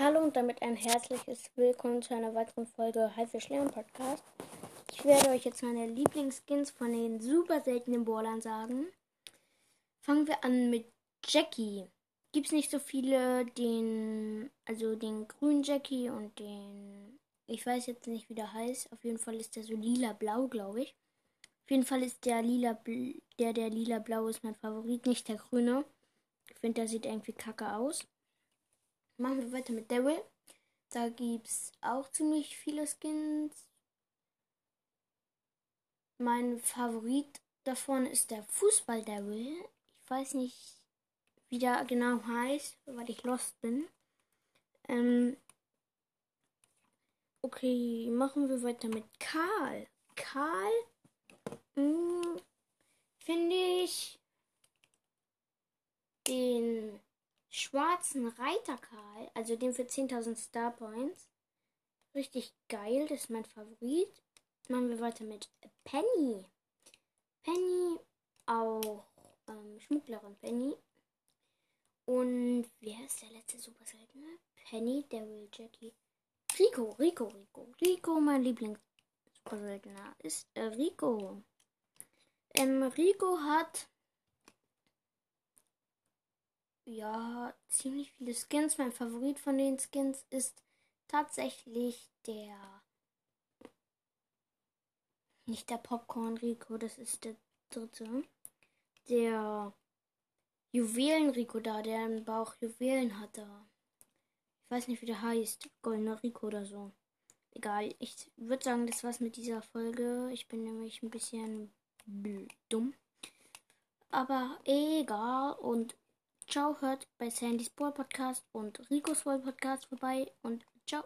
Hallo und damit ein herzliches Willkommen zu einer weiteren Folge Haifisch Lernen Podcast. Ich werde euch jetzt meine Lieblingsskins von den super seltenen Ballern sagen. Fangen wir an mit Jackie. Gibt es nicht so viele, den, also den grünen Jackie und den, ich weiß jetzt nicht, wie der heißt. Auf jeden Fall ist der so lila-blau, glaube ich. Auf jeden Fall ist der lila, der, der lila-blau ist mein Favorit, nicht der grüne. Ich finde, der sieht irgendwie kacke aus. Machen wir weiter mit Daryl. Da gibt es auch ziemlich viele Skins. Mein Favorit davon ist der Fußball Daryl. Ich weiß nicht, wie der genau heißt, weil ich lost bin. Ähm okay, machen wir weiter mit Karl. Karl hm, finde ich den schwarzen Reiter Karl, also den für 10.000 Star Points. Richtig geil, das ist mein Favorit. Machen wir weiter mit Penny. Penny, auch ähm, Schmugglerin Penny. Und wer ist der letzte Super Seltene? Penny, Daryl, Jackie. Rico, Rico, Rico. Rico, mein Lieblings Super Seltener ist äh, Rico. Ähm, Rico hat ja, ziemlich viele Skins. Mein Favorit von den Skins ist tatsächlich der. Nicht der Popcorn Rico, das ist der dritte. Der Juwelen Rico da, der im Bauch Juwelen hat da. Ich weiß nicht, wie der heißt. Goldener Rico oder so. Egal. Ich würde sagen, das war's mit dieser Folge. Ich bin nämlich ein bisschen dumm. Aber egal. Und Ciao, hört bei Sandys Ball Podcast und Ricos Ball Podcast vorbei und ciao.